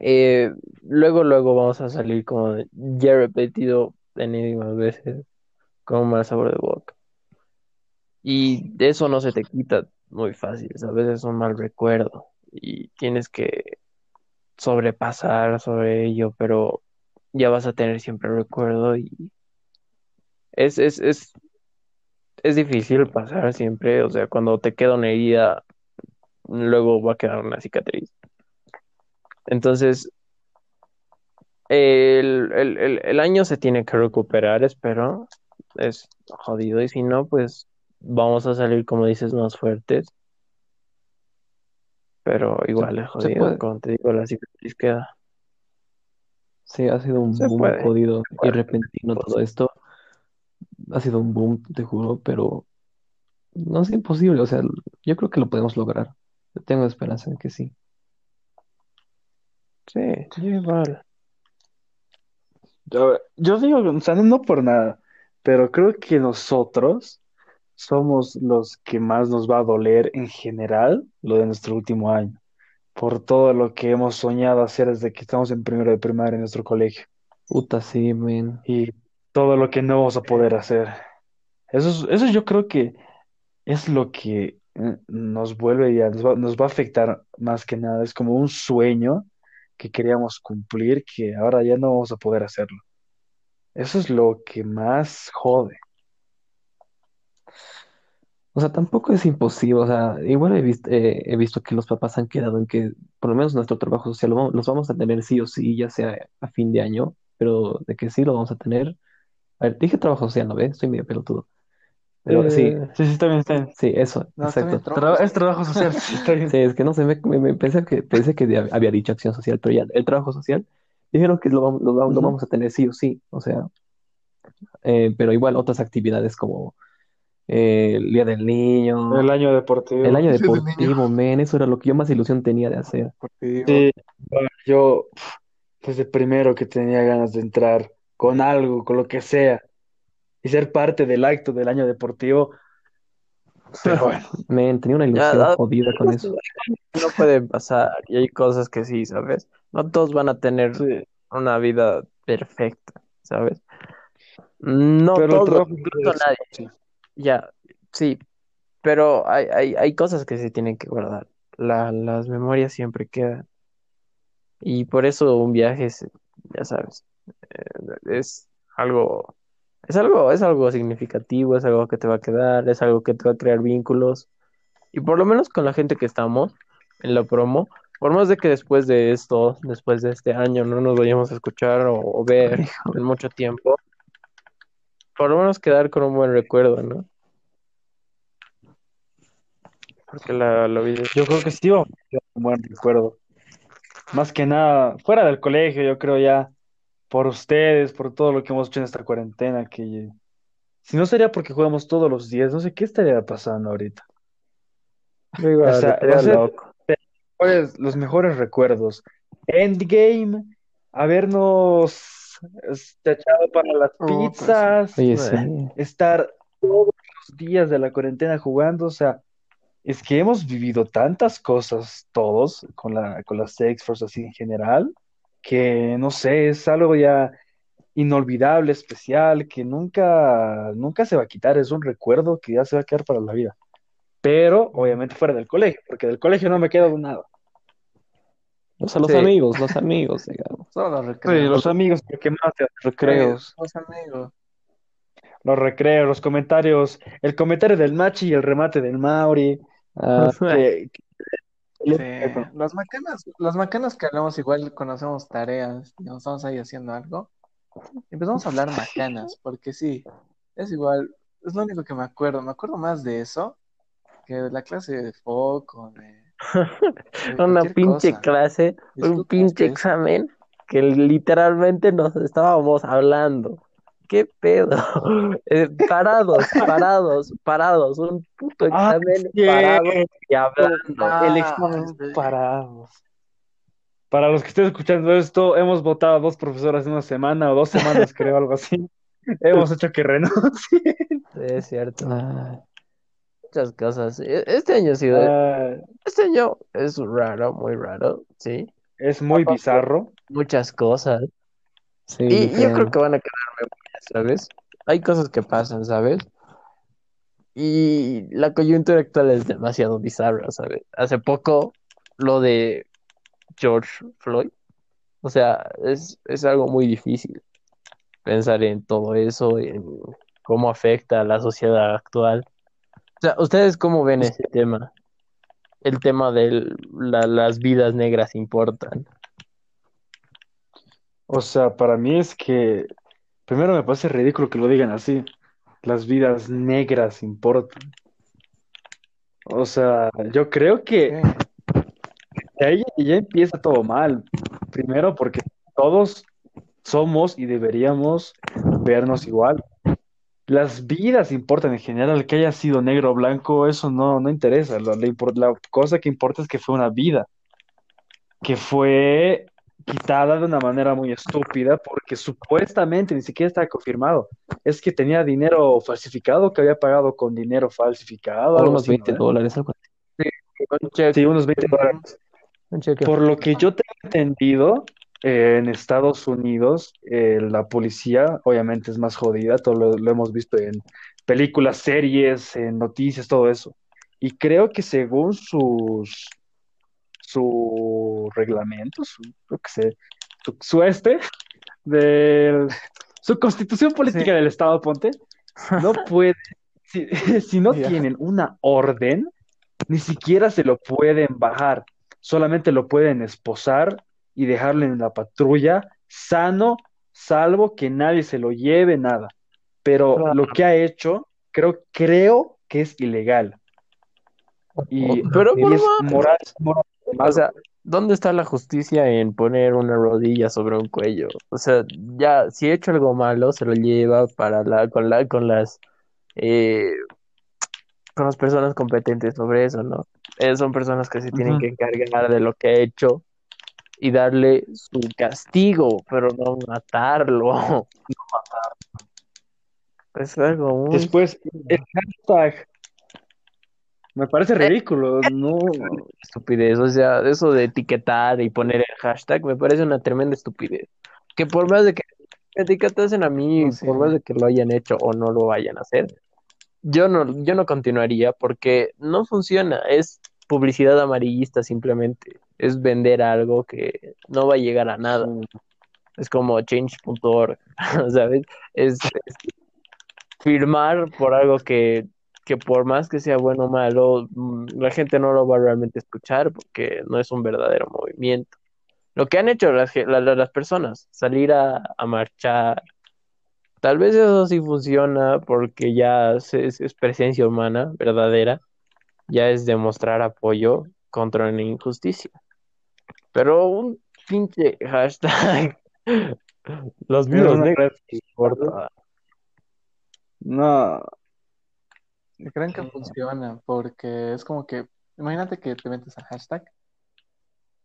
eh, luego, luego vamos a salir como ya repetido enigmas veces con un mal sabor de boca. Y eso no se te quita muy fácil, ¿sabes? Es un mal recuerdo. Y tienes que sobrepasar sobre ello, pero ya vas a tener siempre recuerdo y es, es, es, es difícil pasar siempre, o sea, cuando te queda una herida, luego va a quedar una cicatriz. Entonces, el, el, el, el año se tiene que recuperar, espero. Es jodido, y si no, pues vamos a salir, como dices, más fuertes. Pero igual es jodido, como te digo, la cicatriz queda. Sí, ha sido un Se boom puede, jodido y repentino todo esto. Ha sido un boom, te juro, pero no es imposible. O sea, yo creo que lo podemos lograr. Tengo esperanza en que sí. Sí, yo igual. Yo, yo digo, o sea, no por nada, pero creo que nosotros somos los que más nos va a doler en general lo de nuestro último año, por todo lo que hemos soñado hacer desde que estamos en primero de primaria en nuestro colegio Puta, sí, men. y todo lo que no vamos a poder hacer. Eso es- eso yo creo que es lo que eh, nos vuelve ya, nos va, nos va a afectar más que nada. Es como un sueño que queríamos cumplir que ahora ya no vamos a poder hacerlo. Eso es lo que más jode. O sea, tampoco es imposible. O sea, igual he visto, he visto que los papás han quedado en que por lo menos nuestro trabajo social lo vamos- los vamos a tener sí o sí, ya sea a fin de año, pero de que sí lo vamos a tener. A ver, dije trabajo social, ¿no ves? Estoy medio pelotudo. Pero sí, Eh, Sí, sí, está bien, está bien. sí, eso, No, está bien, exacto. trabajo Tra- es trabajo social, sí, está bien. Sí, es que no sé, me, me- me pensé que, pensé que había dicho acción social, pero ya, el trabajo social, dijeron que lo, vamos- lo, vamos- lo Ujú. vamos a tener sí o sí, o sea, eh, pero igual otras actividades como eh, el Día del Niño, El año deportivo. el año deportivo, men, eso era lo que yo más ilusión tenía de hacer. Sí, yo desde primero que tenía ganas de entrar con algo, con lo que sea. y ser parte del acto del año deportivo. Pero bueno, Men, tenía una ilusión ah, jodida con eso. No puede pasar. Y hay cosas que sí, ¿sabes? No todos van a tener sí, una vida perfecta, ¿sabes? No pero el todos, trabajo incluso es- nadie. Ya, sí, pero hay, hay, hay cosas que se tienen que guardar. La, las memorias siempre quedan. Y por eso un viaje es, ya sabes, eh, es algo, es algo, es algo significativo, es algo que te va a quedar, es algo que te va a crear vínculos. Y por lo menos con la gente que estamos en la promo, por más de que después de esto, después de este año, no nos vayamos a escuchar o, o ver en mucho tiempo, por lo menos quedar con un buen recuerdo, ¿no? Porque la, la vida Yo creo que sí vamos a un buen recuerdo. Más que nada, fuera del colegio, yo creo ya por ustedes, por todo lo que hemos hecho en esta cuarentena, que si no sería porque jugamos todos los días, no sé qué estaría pasando ahorita. Igual, O sea, loco. los mejores recuerdos. Endgame, habernos este, echado para las Oh, pues, pizzas, Oye, sí. estar todos los días de la cuarentena jugando, o sea, es que hemos vivido tantas cosas todos con la, con las X-Force así en general, que no sé, es algo ya inolvidable, especial, que nunca, nunca se va a quitar, es un recuerdo que ya se va a quedar para la vida. Pero obviamente fuera del colegio, porque del colegio no me queda nada. O sea, los Sí. amigos, los amigos, digamos. Solo los Sí, recreos. los amigos. Los recreos, Los amigos. los recreos, los comentarios, el comentario del Machi y el remate del Mauri, Ah, que, que- Sí. Las macanas, las macanas que hablamos igual cuando hacemos tareas y nos estamos ahí haciendo algo, empezamos a hablar macanas, porque sí, es igual, es lo único que me acuerdo, me acuerdo más de eso que de la clase de foco, de, de Una pinche cosa. clase, un pinche examen que literalmente nos estábamos hablando. ¿Qué pedo? Eh, parados, parados, parados, un puto Ah, examen parado y hablando. Ah, el examen sí. parados. Para los que estén escuchando esto, hemos votado a dos profesoras en una semana o dos semanas, creo, algo así. Hemos hecho que renuncie. Sí, es cierto. ah, Muchas cosas. E- Este año ha sido, Ah, este año es raro, muy raro, sí. es muy bizarro. Muchas cosas. sí, Y yo creo que van a quedar memorias, ¿sabes? Hay cosas que pasan, ¿sabes? Y la coyuntura actual es demasiado bizarra, ¿sabes? Hace poco lo de George Floyd, o sea, es, es algo muy difícil pensar en todo eso, en cómo afecta a la sociedad actual. O sea, ¿ustedes cómo ven ese tema? El tema de las vidas negras importan. O sea, para mí es que, primero me parece ridículo que lo digan así. Las vidas negras importan. O sea, yo creo que ahí ya empieza todo mal. Primero porque todos somos y deberíamos vernos igual. Las vidas importan en general, que haya sido negro o blanco, eso no, no interesa. Lo- la, cosa que importa es que fue una vida, que fue quitada de una manera muy estúpida porque supuestamente ni siquiera estaba confirmado. Es que tenía dinero falsificado, que había pagado con dinero falsificado, Por algo unos así, 20 ¿no? dólares, algo así. Un cheque, Sí, unos 20 dólares. un cheque. Por lo que yo tengo entendido, eh, en Estados Unidos, eh, la policía obviamente es más jodida, todo lo, lo hemos visto en películas, series, en noticias, todo eso. Y creo que según sus su reglamento, su, yo qué sé, su, su este, del- su constitución política Sí. del Estado, ponte, no puede, si, si no tienen una orden, ni siquiera se lo pueden bajar, solamente lo pueden esposar y dejarlo en la patrulla sano, salvo que nadie se lo lleve, nada. Pero Claro. lo que ha hecho, creo, creo que es ilegal. Y, Pero y es más. moral, moral O sea, ¿dónde está la justicia en poner una rodilla sobre un cuello? O sea, ya, si he hecho algo malo, se lo lleva para la, con la, con las, eh, con las personas competentes sobre eso, ¿no? Eh, son personas que se tienen que encargar de lo que ha hecho y darle su castigo, pero no matarlo. Es algo muy... Después, el hashtag. Me parece ridículo, no. estupidez. O sea, eso de etiquetar y poner el hashtag me parece una tremenda estupidez. Que por más de que me etiquetasen a mí, No, sí, por más de que lo hayan hecho o no lo vayan a hacer, yo no, yo no continuaría porque no funciona. Es publicidad amarillista simplemente. Es vender algo que no va a llegar a nada. Es como change.org, ¿sabes? Es, es firmar por algo que, que por más que sea bueno o malo, mm, la gente no lo va a realmente escuchar porque no es un verdadero movimiento. Lo que han hecho las, ge- la- la- las personas, salir a, a marchar, tal vez eso sí funciona porque ya es, es presencia humana verdadera, ya es demostrar apoyo contra una injusticia. Pero un pinche hashtag, los No, virus no negros, importa. No, Creen que funciona porque es como que, imagínate que te metes a hashtag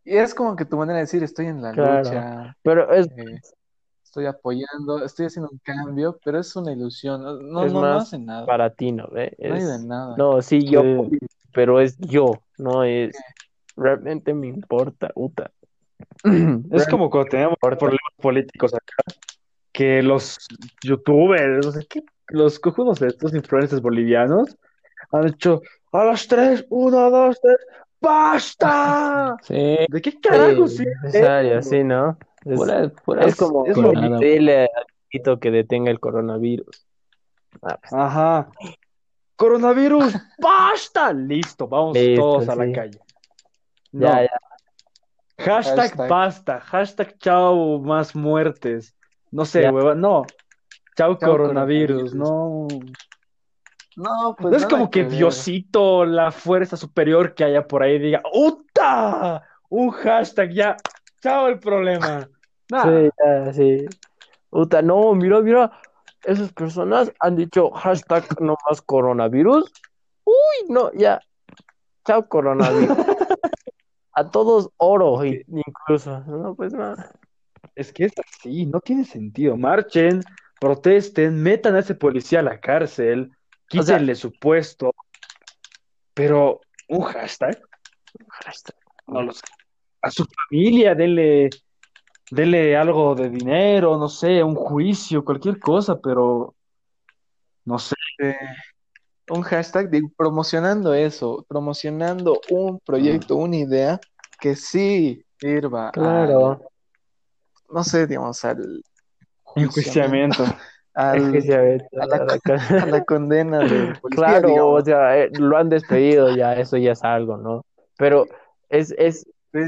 y es como que tu manera de decir estoy en la Claro. lucha, Pero es, eh, estoy apoyando, estoy haciendo un cambio, pero es una ilusión, no, no, es no, no hace nada, para ti, ¿no? ve? no ayuda Es- en nada. No, sí, yo, Sí. pero es yo, no es. Realmente me importa, Uta. es como cuando tenemos problemas políticos acá, que los youtubers, no sé qué, los cojudos de estos influencers bolivianos han hecho a las tres, uno, dos, tres, ¡basta! Sí, ¿De qué carajo Sí, sí? necesario, sí, ¿no? Es, es como es lo- que detenga el coronavirus. Ah, pues, Ajá. Coronavirus, ¡basta! Listo, vamos Listo, todos a sí. la calle. No. ya, ya. Hashtag, Hashtag. basta, hashtag chao más muertes. No sé, hueva, no. Chao, Chao, coronavirus, coronavirus. no. No, pues No es como que. Diosito, la fuerza superior que haya por ahí, diga, ¡Uta! Un hashtag ya. Chao el problema. Nah. Sí, ya, sí. Uta, no, mira, mira. Esas personas han dicho hashtag no más coronavirus. Uy, no, ya. Chao, coronavirus. A todos oro, incluso. No, pues nada. Es que es así, no tiene sentido. Marchen, protesten, metan a ese policía a la cárcel, O sea- quítenle su puesto. Pero un hashtag, Hashtag. no lo sé. A su familia, denle, denle algo de dinero, no sé, un juicio, cualquier cosa, pero no sé. Un hashtag de- promocionando eso, promocionando un proyecto, una idea que sí sirva Claro. al- no sé, digamos, al Enjuiciamiento. al- a la- la- a la condena policía, Claro, digamos. o sea, eh, lo han despedido ya, eso ya es algo, ¿no? Pero es, es, Sí,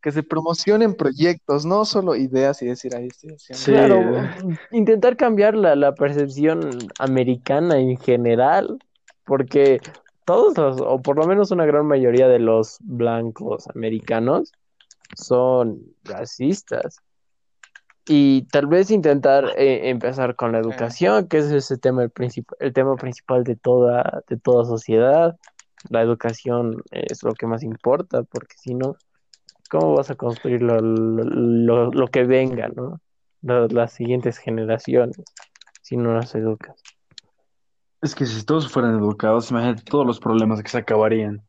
que se promocionen proyectos, no solo ideas y decir, ahí estoy haciendo. Sí. claro, intentar cambiar la, la percepción americana en general, porque todos los, o por lo menos una gran mayoría de los blancos americanos son racistas. Y tal vez intentar eh, empezar con la educación, que ese es el tema, el, el tema principal de toda, de toda sociedad. La educación es lo que más importa, porque si no, ¿cómo vas a construir lo, lo, lo- lo que venga, ¿no? Las siguientes generaciones, si no las educas. Es que si todos fueran educados, imagínate todos los problemas que se acabarían.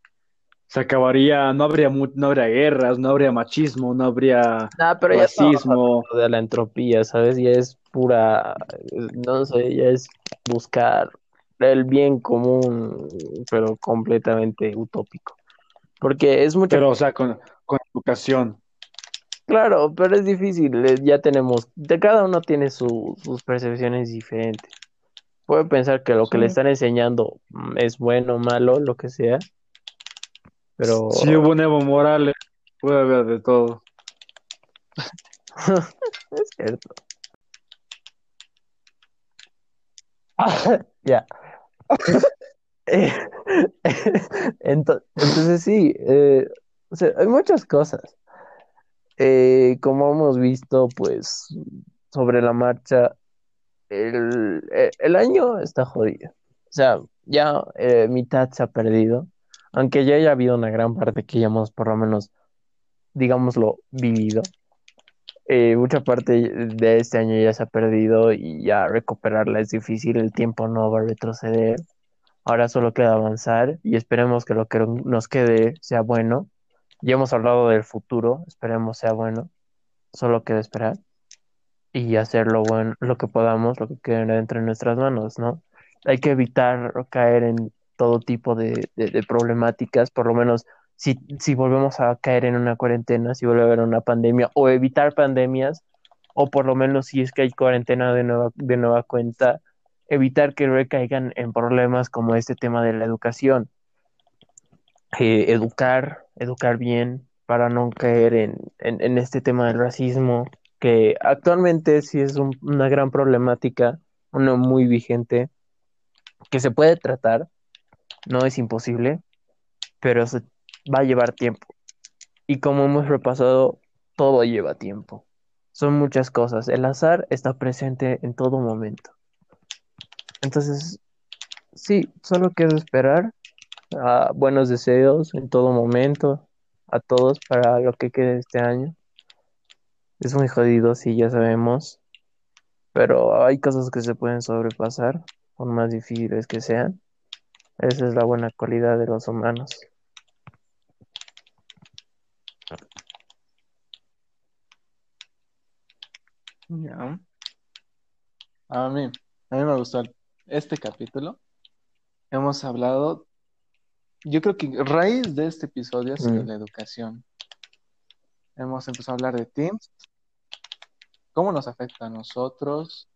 Se acabaría, no habría mu- no habría guerras, no habría machismo, no habría Ah, pero ya racismo. hablando de la entropía, ¿sabes? Ya es pura, no sé, ya es buscar el bien común, pero completamente utópico. Porque es mucho, Pero, o sea, con, con educación. claro, pero es difícil, eh, ya tenemos, de cada uno tiene su- sus percepciones diferentes. Puede pensar que lo que le están enseñando mm, es bueno o malo, lo que sea, pero Si hubo un Evo Morales, puede haber de todo. es cierto. Ya. Eh, ento- Entonces sí, eh, o sea, hay muchas cosas. Eh, como hemos visto, pues, sobre la marcha, el, eh, el año está jodido. O sea, ya eh, mitad se ha perdido, aunque ya haya habido una gran parte que ya hemos por lo menos, digámoslo, vivido. eh, mucha parte de este año ya se ha perdido y ya recuperarla es difícil, el tiempo no va a retroceder. Ahora solo queda avanzar y esperemos que lo que nos quede sea bueno. Ya hemos hablado del futuro, esperemos sea bueno. Solo queda esperar y hacer lo bueno, lo que podamos, lo que quede dentro de nuestras manos, ¿no? Hay que evitar caer en todo tipo de, de, problemáticas, por lo menos si, si volvemos a caer en una cuarentena, si vuelve a haber una pandemia, o evitar pandemias, o por lo menos si es que hay cuarentena de nueva, de nueva cuenta, evitar que recaigan en problemas como este tema de la educación. Eh, educar, educar bien para no caer en, en, este tema del racismo, que actualmente sí es una gran problemática, una muy vigente, que se puede tratar, no es imposible, pero se va a llevar tiempo. Y como hemos repasado, todo lleva tiempo. Son muchas cosas. El azar está presente en todo momento. Entonces, sí, solo queda esperar buenos deseos en todo momento, a todos para lo que quede este año. Es muy jodido, sí, ya sabemos, pero hay cosas que se pueden sobrepasar, por más difíciles que sean. Esa es la buena cualidad de los humanos. Ya. A mí, a mí me gustó este capítulo hemos hablado, yo creo que raíz de este episodio ha sido mm. la educación. Hemos empezado a hablar de Teams, cómo nos afecta a nosotros,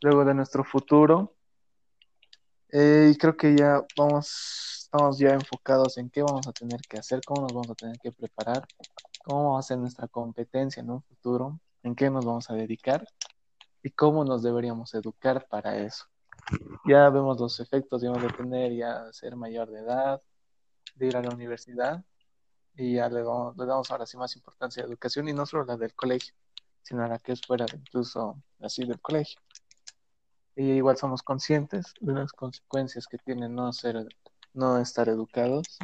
luego de nuestro futuro. Eh, y creo que ya vamos, estamos ya enfocados en qué vamos a tener que hacer, cómo nos vamos a tener que preparar, cómo va a ser nuestra competencia en un futuro, en qué nos vamos a dedicar y cómo nos deberíamos educar para eso ya vemos los efectos digamos, de tener ya ser mayor de edad, de ir a la universidad y ya le damos, ahora sí más importancia a la educación y no solo la del colegio, sino a la que es fuera incluso así del colegio. Y igual somos conscientes de las consecuencias que tiene no ser, no estar educados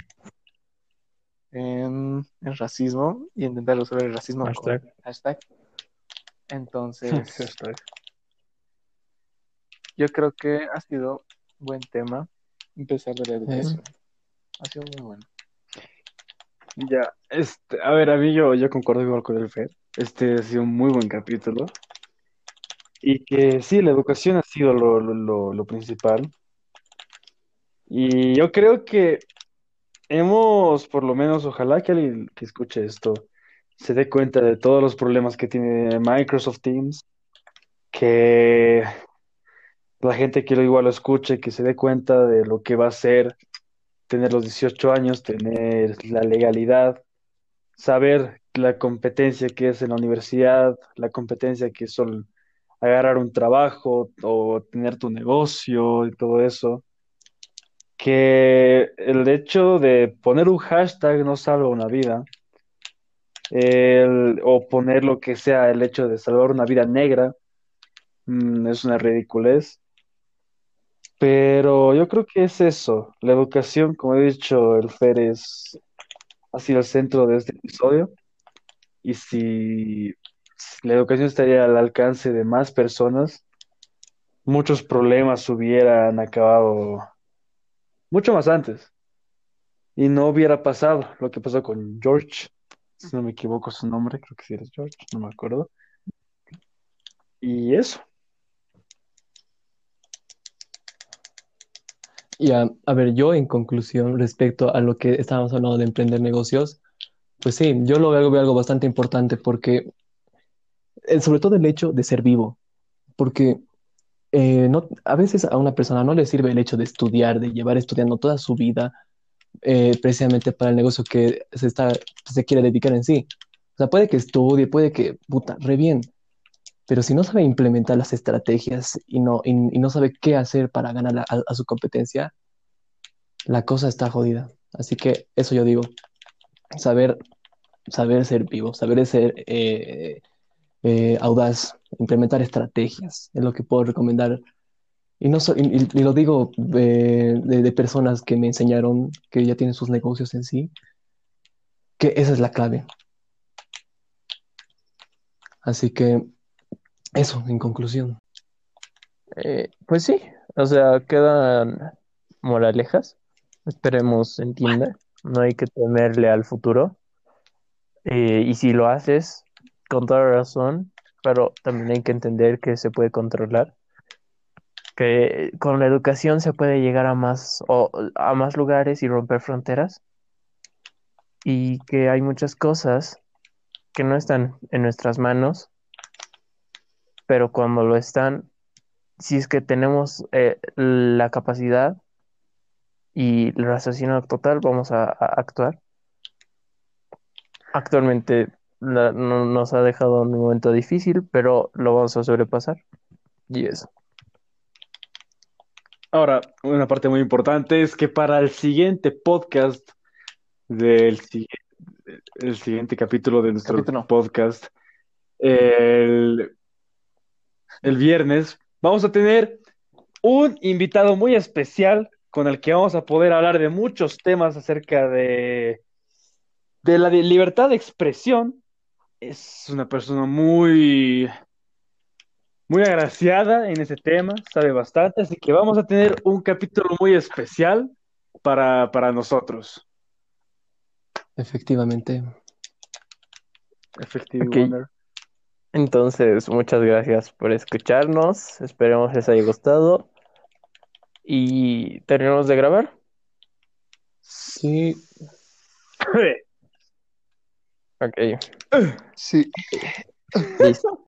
en el racismo y intentar resolver el racismo hashtag. con hashtag. Entonces, yo creo que ha sido buen tema empezar de la educación. Ha sido muy bueno. Ya, este, a ver, a mí yo, yo concuerdo igual con el Fed. Este ha sido un muy buen capítulo. Y que sí, la educación ha sido lo, lo, lo principal. Y yo creo que hemos, por lo menos, ojalá que alguien que escuche esto se dé cuenta de todos los problemas que tiene Microsoft Teams, que la gente que lo igual lo escuche, que se dé cuenta de lo que va a ser tener los 18 años, tener la legalidad, saber la competencia que es en la universidad, la competencia que es agarrar un trabajo o tener tu negocio y todo eso. Que el hecho de poner un hashtag no salva una vida. o poner lo que sea el hecho de salvar una vida negra mm, es una ridiculez. Pero yo creo que es eso. La educación, como he dicho, el FER es, ha sido el centro de este episodio. Y si la educación estaría al alcance de más personas, muchos problemas hubieran acabado mucho más antes. Y no hubiera pasado lo que pasó con George, si no me equivoco su nombre, creo que sí eres George, no me acuerdo. Y eso. Y a, ver, yo en conclusión, respecto a lo que estábamos hablando de emprender negocios, pues sí, yo lo veo, algo bastante importante porque, eh, sobre todo el hecho de ser vivo, porque eh, no, a veces a una persona no le sirve el hecho de estudiar, de llevar estudiando toda su vida, eh, precisamente para el negocio que se, está, se quiere dedicar en sí. O sea, puede que estudie, puede que, puta, re bien, pero si no sabe implementar las estrategias y no, y, no sabe qué hacer para ganar a, su competencia, la cosa está jodida. Así que eso yo digo, saber, saber ser vivo, saber ser eh, eh, audaz, implementar estrategias, es lo que puedo recomendar. Y, no y, lo digo de, de, personas que me enseñaron que ya tienen sus negocios en sí, que esa es la clave. Así que eso, en conclusión. Eh, pues sí, o sea, quedan moralejas. Esperemos entienda. No hay que temerle al futuro. Eh, y si lo haces, con toda razón, pero también hay que entender que se puede controlar. Que con la educación se puede llegar a más, o, a más lugares y romper fronteras. Y que hay muchas cosas que no están en nuestras manos, pero cuando lo están, si es que tenemos eh, la capacidad y el raciocinio total, vamos a, a actuar. Actualmente la- no- nos ha dejado un momento difícil, pero lo vamos a sobrepasar. Y eso. Ahora, una parte muy importante es que para el siguiente podcast del el siguiente capítulo de nuestro Capítulo. podcast, el, el viernes, vamos a tener un invitado muy especial con el que vamos a poder hablar de muchos temas acerca de, de la de libertad de expresión. Es una persona muy, muy agraciada en ese tema, sabe bastante, así que vamos a tener un capítulo muy especial para, para nosotros. Efectivamente. Efectivo, Ok. Entonces, muchas gracias por escucharnos. Esperemos les haya gustado. Y terminamos de grabar. Sí. Ok, Sí. listo.